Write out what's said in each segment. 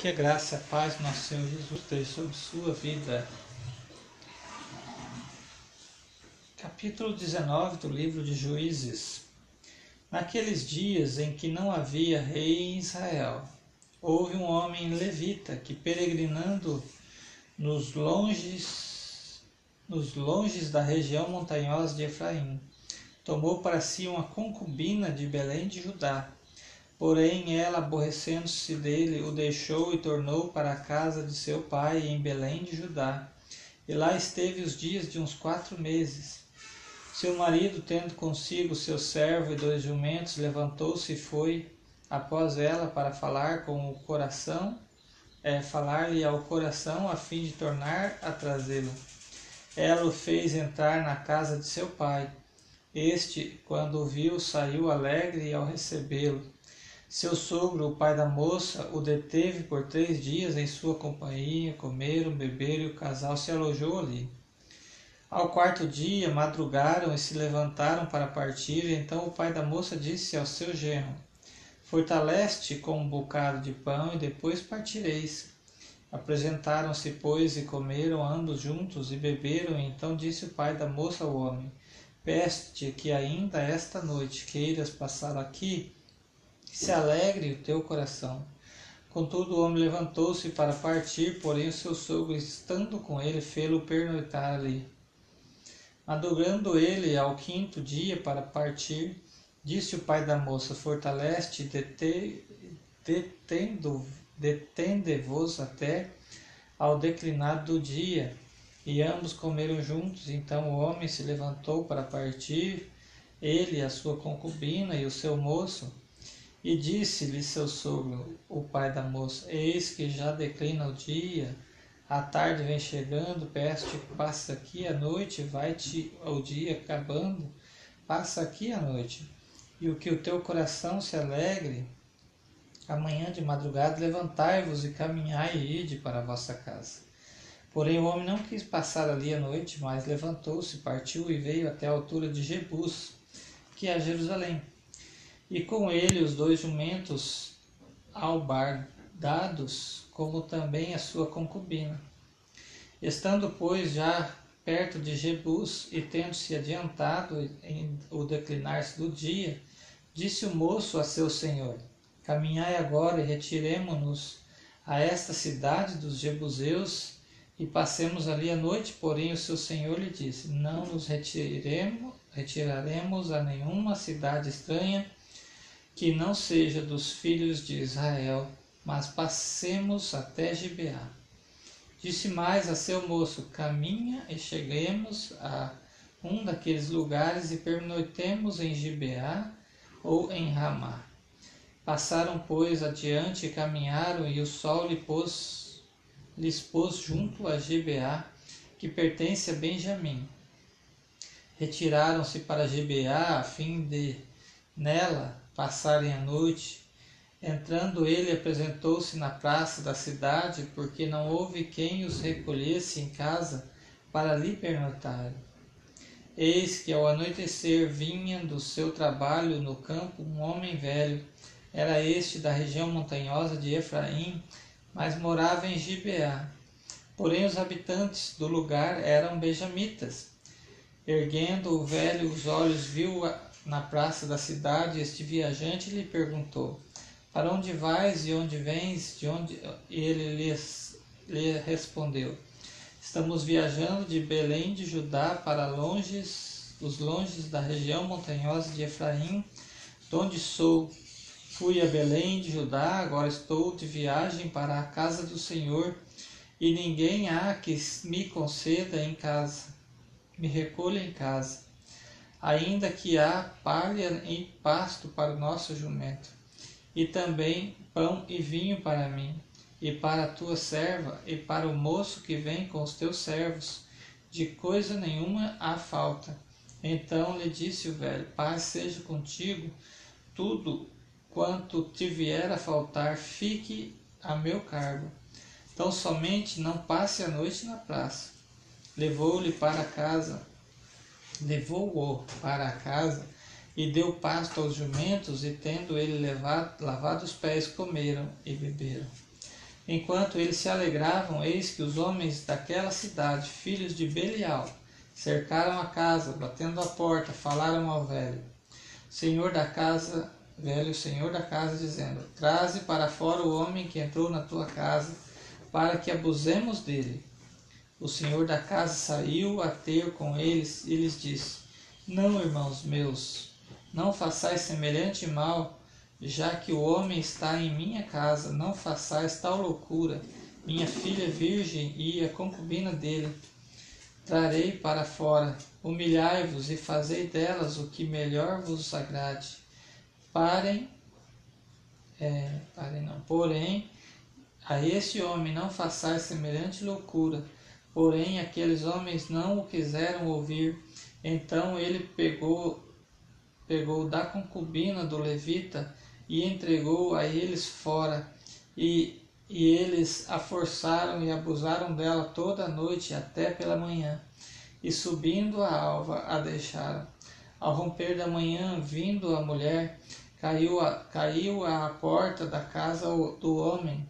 Que a graça e a paz do nosso Senhor Jesus esteja sobre sua vida. Capítulo 19 do livro de Juízes. Naqueles dias em que não havia rei em Israel, houve um homem levita que, peregrinando nos longes, nos longes da região montanhosa de Efraim, tomou para si uma concubina de Belém de Judá Porém, ela, aborrecendo-se dele, o deixou e tornou para a casa de seu pai em Belém de Judá. E lá esteve os dias de uns quatro meses. Seu marido, tendo consigo seu servo e dois jumentos, levantou-se e foi após ela para falar com o coração, é, falar-lhe ao coração a fim de tornar a trazê-lo. Ela o fez entrar na casa de seu pai. Este, quando o viu, saiu alegre ao recebê-lo. Seu sogro, o pai da moça, o deteve por três dias em sua companhia, comeram, beberam e o casal se alojou ali. Ao quarto dia, madrugaram e se levantaram para partir, e então o pai da moça disse ao seu genro, Fortaleste com um bocado de pão e depois partireis. Apresentaram-se, pois, e comeram ambos juntos e beberam, e então disse o pai da moça ao homem, Peste que ainda esta noite queiras passar aqui, que se alegre o teu coração. Contudo, o homem levantou-se para partir, porém o seu sogro, estando com ele, fê-lo pernoitar ali. Madrugando ele ao quinto dia para partir, disse o pai da moça: Fortaleste, detende-vos até ao declinar do dia. E ambos comeram juntos. Então o homem se levantou para partir, ele, a sua concubina e o seu moço. E disse-lhe seu sogro, o pai da moça: Eis que já declina o dia, a tarde vem chegando, peço-te que passe aqui a noite, vai-te o dia acabando, passa aqui a noite. E o que o teu coração se alegre, amanhã de madrugada levantai-vos e caminhai e ide para a vossa casa. Porém o homem não quis passar ali a noite, mas levantou-se, partiu e veio até a altura de Jebus, que é Jerusalém e com ele os dois jumentos albardados, como também a sua concubina. Estando, pois, já perto de Jebus e tendo-se adiantado em o declinar-se do dia, disse o moço a seu senhor: Caminhai agora e retiremo-nos a esta cidade dos Jebuseus e passemos ali a noite. Porém, o seu senhor lhe disse: Não nos retiremos, retiraremos a nenhuma cidade estranha que não seja dos filhos de Israel, mas passemos até Gibeá. Disse mais a seu moço: Caminha e cheguemos a um daqueles lugares e pernoitemos em Gibeá ou em Ramá. Passaram, pois, adiante e caminharam, e o sol lhe pôs, lhes pôs junto a Gibeá, que pertence a Benjamim. Retiraram-se para Gibeá a fim de nela passarem a noite. Entrando ele, apresentou-se na praça da cidade, porque não houve quem os recolhesse em casa para lhe pernoitar. Eis que ao anoitecer vinha do seu trabalho no campo um homem velho. Era este da região montanhosa de Efraim, mas morava em Gibeá. Porém os habitantes do lugar eram benjamitas. Erguendo o velho os olhos, viu na praça da cidade, este viajante lhe perguntou: Para onde vais e onde vens? De onde e ele lhes, lhe respondeu: Estamos viajando de Belém de Judá para longes, os longes da região montanhosa de Efraim, de onde sou. Fui a Belém de Judá, agora estou de viagem para a casa do Senhor, e ninguém há que me conceda em casa, me recolha em casa ainda que há palha e pasto para o nosso jumento, e também pão e vinho para mim, e para a tua serva, e para o moço que vem com os teus servos, de coisa nenhuma há falta. Então lhe disse o velho: Paz seja contigo, tudo quanto te vier a faltar, fique a meu cargo. Então somente não passe a noite na praça. Levou-lhe para casa levou-o para a casa e deu pasto aos jumentos, e tendo ele levado, lavado os pés, comeram e beberam. Enquanto eles se alegravam, eis que os homens daquela cidade, filhos de Belial, cercaram a casa, batendo a porta, falaram ao velho. Senhor da casa, velho senhor da casa, dizendo: Traze para fora o homem que entrou na tua casa, para que abusemos dele. O senhor da casa saiu a ter com eles e lhes disse: Não, irmãos meus, não façais semelhante mal, já que o homem está em minha casa, não façais tal loucura. Minha filha virgem e a concubina dele trarei para fora. Humilhai-vos e fazei delas o que melhor vos agrade. Parem, é, parem não, porém, a este homem não façais semelhante loucura Porém, aqueles homens não o quiseram ouvir. Então ele pegou, pegou da concubina do levita e entregou a eles fora. E, e eles a forçaram e abusaram dela toda a noite até pela manhã. E subindo a alva, a deixaram. Ao romper da manhã, vindo a mulher, caiu, a, caiu à porta da casa do homem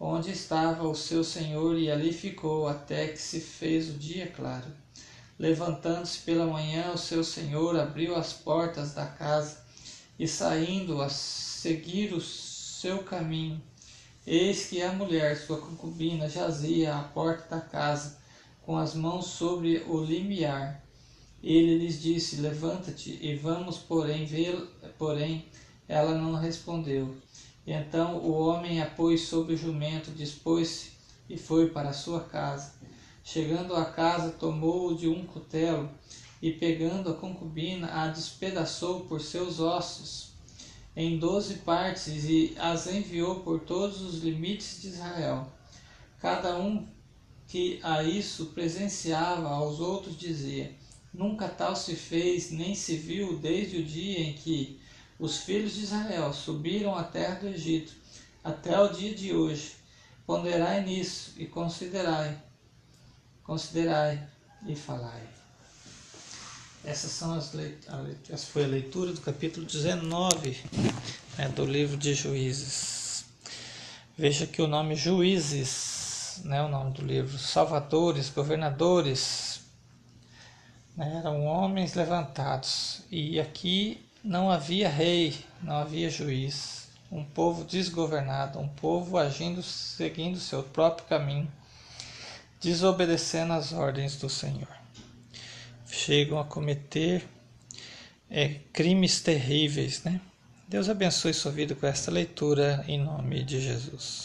onde estava o seu senhor, e ali ficou até que se fez o dia claro. Levantando-se pela manhã, o seu senhor abriu as portas da casa e, saindo a seguir o seu caminho, eis que a mulher, sua concubina, jazia à porta da casa, com as mãos sobre o limiar. Ele lhes disse: Levanta-te e vamos, porém, vê porém, ela não respondeu. Então o homem a pôs sobre o jumento, dispôs-se e foi para sua casa. Chegando à casa, tomou-o de um cutelo e, pegando a concubina, a despedaçou por seus ossos em doze partes e as enviou por todos os limites de Israel. Cada um que a isso presenciava aos outros dizia: Nunca tal se fez nem se viu desde o dia em que os filhos de Israel subiram à terra do Egito até o dia de hoje. Ponderai nisso e considerai, considerai e falai. Essas são as leituras, essa foi a leitura do capítulo 19 né, do livro de Juízes. Veja que o nome Juízes, né, o nome do livro, salvadores, governadores, né, eram homens levantados. E aqui não havia rei, não havia juiz, um povo desgovernado, um povo agindo seguindo seu próprio caminho, desobedecendo às ordens do Senhor. Chegam a cometer é, crimes terríveis, né? Deus abençoe sua vida com esta leitura em nome de Jesus.